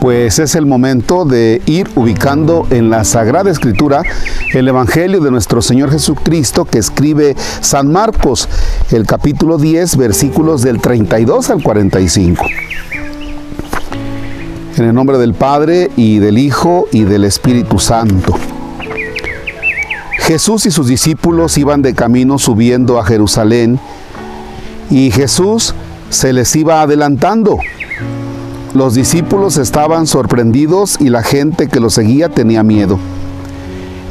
pues es el momento de ir ubicando en la Sagrada Escritura el Evangelio de nuestro Señor Jesucristo que escribe San Marcos, el capítulo 10, versículos del 32 al 45. En el nombre del Padre y del Hijo y del Espíritu Santo. Jesús y sus discípulos iban de camino subiendo a Jerusalén y Jesús se les iba adelantando los discípulos estaban sorprendidos y la gente que lo seguía tenía miedo.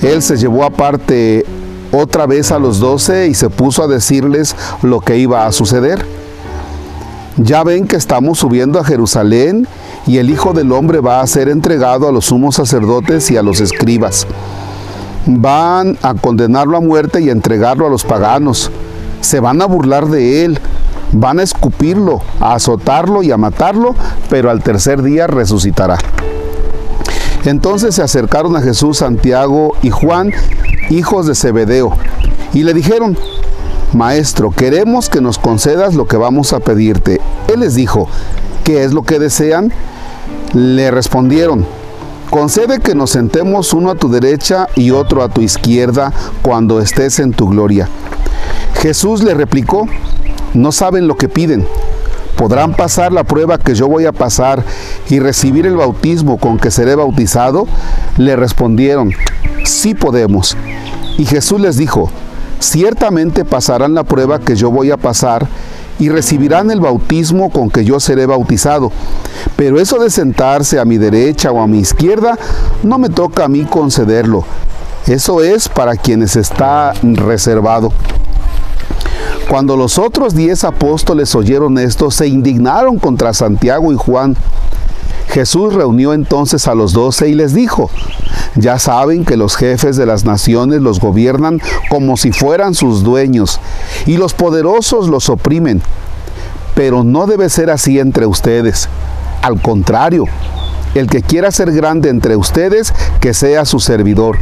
Él se llevó aparte otra vez a los doce y se puso a decirles lo que iba a suceder. Ya ven que estamos subiendo a Jerusalén y el Hijo del Hombre va a ser entregado a los sumos sacerdotes y a los escribas. Van a condenarlo a muerte y a entregarlo a los paganos. Se van a burlar de él Van a escupirlo, a azotarlo y a matarlo, pero al tercer día resucitará. Entonces se acercaron a Jesús Santiago y Juan, hijos de Zebedeo, y le dijeron, Maestro, queremos que nos concedas lo que vamos a pedirte. Él les dijo, ¿qué es lo que desean? Le respondieron, concede que nos sentemos uno a tu derecha y otro a tu izquierda cuando estés en tu gloria. Jesús le replicó, no saben lo que piden. ¿Podrán pasar la prueba que yo voy a pasar y recibir el bautismo con que seré bautizado? Le respondieron, sí podemos. Y Jesús les dijo, ciertamente pasarán la prueba que yo voy a pasar y recibirán el bautismo con que yo seré bautizado. Pero eso de sentarse a mi derecha o a mi izquierda, no me toca a mí concederlo. Eso es para quienes está reservado. Cuando los otros diez apóstoles oyeron esto, se indignaron contra Santiago y Juan. Jesús reunió entonces a los doce y les dijo, ya saben que los jefes de las naciones los gobiernan como si fueran sus dueños, y los poderosos los oprimen. Pero no debe ser así entre ustedes. Al contrario, el que quiera ser grande entre ustedes, que sea su servidor.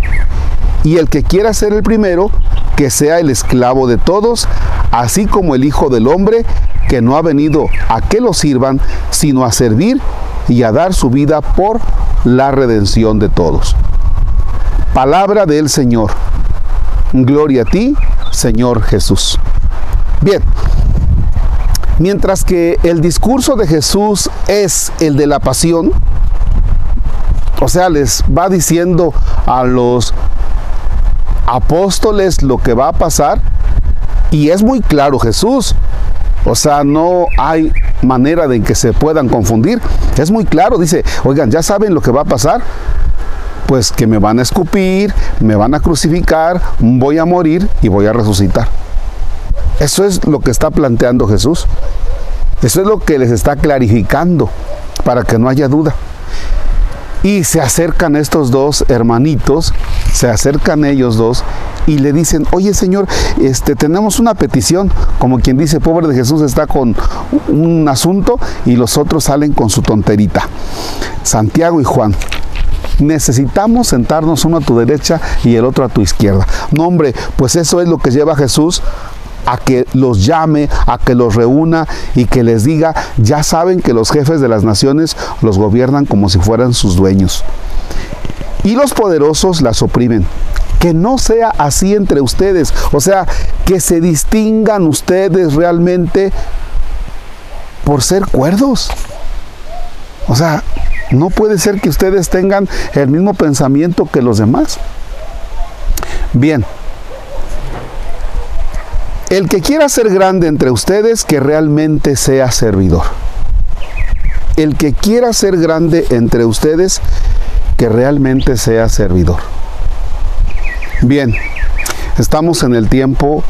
Y el que quiera ser el primero, que sea el esclavo de todos, así como el Hijo del Hombre, que no ha venido a que lo sirvan, sino a servir y a dar su vida por la redención de todos. Palabra del Señor. Gloria a ti, Señor Jesús. Bien, mientras que el discurso de Jesús es el de la pasión, o sea, les va diciendo a los apóstoles lo que va a pasar y es muy claro Jesús. O sea, no hay manera de que se puedan confundir. Es muy claro, dice, oigan, ¿ya saben lo que va a pasar? Pues que me van a escupir, me van a crucificar, voy a morir y voy a resucitar. Eso es lo que está planteando Jesús. Eso es lo que les está clarificando para que no haya duda. Y se acercan estos dos hermanitos, se acercan ellos dos y le dicen, oye Señor, este, tenemos una petición, como quien dice, pobre de Jesús está con un asunto y los otros salen con su tonterita. Santiago y Juan, necesitamos sentarnos uno a tu derecha y el otro a tu izquierda. No, hombre, pues eso es lo que lleva Jesús a que los llame, a que los reúna y que les diga, ya saben que los jefes de las naciones los gobiernan como si fueran sus dueños. Y los poderosos las oprimen. Que no sea así entre ustedes. O sea, que se distingan ustedes realmente por ser cuerdos. O sea, no puede ser que ustedes tengan el mismo pensamiento que los demás. Bien, el que quiera ser grande entre ustedes, que realmente sea servidor. El que quiera ser grande entre ustedes, que realmente sea servidor. Bien, estamos en el tiempo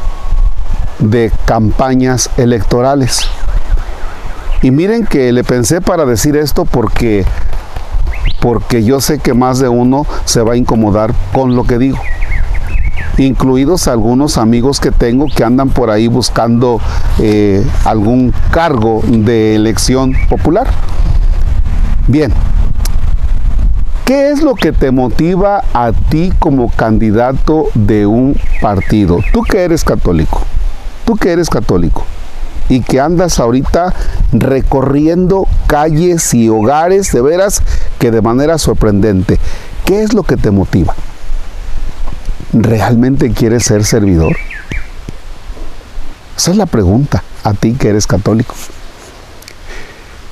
de campañas electorales. Y miren que le pensé para decir esto porque porque yo sé que más de uno se va a incomodar con lo que digo incluidos algunos amigos que tengo que andan por ahí buscando eh, algún cargo de elección popular. Bien, ¿qué es lo que te motiva a ti como candidato de un partido? Tú que eres católico, tú que eres católico, y que andas ahorita recorriendo calles y hogares de veras que de manera sorprendente. ¿Qué es lo que te motiva? ¿Realmente quieres ser servidor? Esa es la pregunta a ti que eres católico.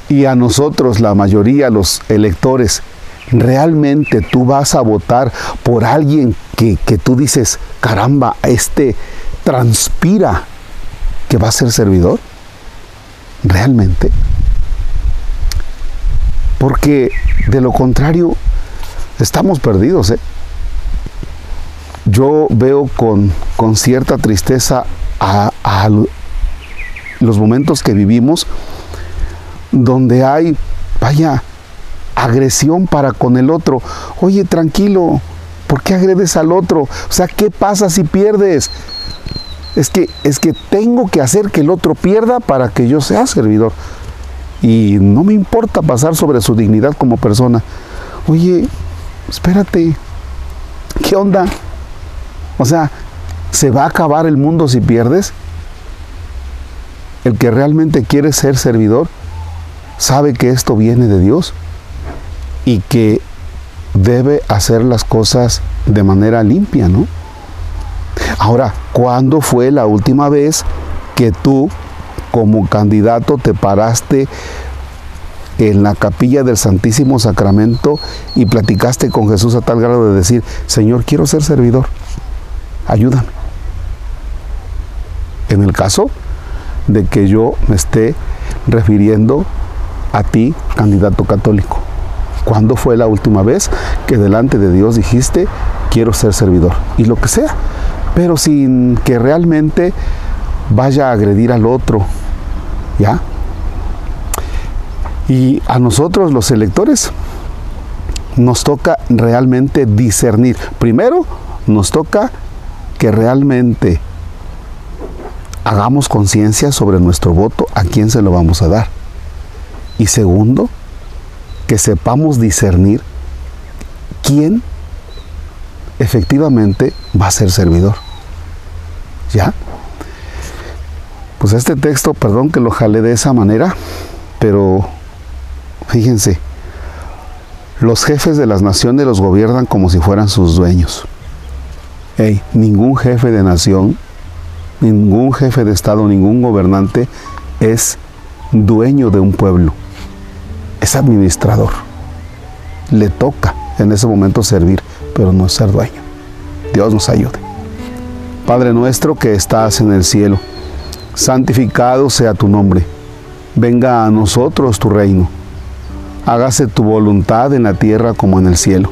Y a nosotros, la mayoría, los electores, ¿realmente tú vas a votar por alguien que, que tú dices, caramba, este transpira que va a ser servidor? ¿Realmente? Porque de lo contrario, estamos perdidos. ¿eh? Yo veo con, con cierta tristeza a, los momentos que vivimos donde hay, vaya, agresión para con el otro. Oye, tranquilo, ¿por qué agredes al otro? O sea, ¿qué pasa si pierdes? Es que, es que tengo que hacer que el otro pierda para que yo sea servidor. Y no me importa pasar sobre su dignidad como persona. Oye, espérate, ¿qué onda? O sea, ¿se va a acabar el mundo si pierdes? El que realmente quiere ser servidor sabe que esto viene de Dios y que debe hacer las cosas de manera limpia, ¿no? Ahora, ¿cuándo fue la última vez que tú como candidato te paraste en la capilla del Santísimo Sacramento y platicaste con Jesús a tal grado de decir, Señor, quiero ser servidor, ayúdame? En el caso de que yo me esté refiriendo a ti, candidato católico. ¿Cuándo fue la última vez que delante de Dios dijiste, quiero ser servidor? Y lo que sea, pero sin que realmente vaya a agredir al otro, ¿ya? Y a nosotros los electores nos toca realmente discernir. Primero, nos toca que realmente hagamos conciencia sobre nuestro voto, a quién se lo vamos a dar. Y segundo, que sepamos discernir quién efectivamente va a ser servidor. ¿Ya? Pues este texto, perdón que lo jale de esa manera, pero fíjense, los jefes de las naciones los gobiernan como si fueran sus dueños. Hey, ningún jefe de nación, ningún jefe de Estado, ningún gobernante es dueño de un pueblo es administrador. Le toca en ese momento servir, pero no ser dueño. Dios nos ayude. Padre nuestro que estás en el cielo, santificado sea tu nombre. Venga a nosotros tu reino. Hágase tu voluntad en la tierra como en el cielo.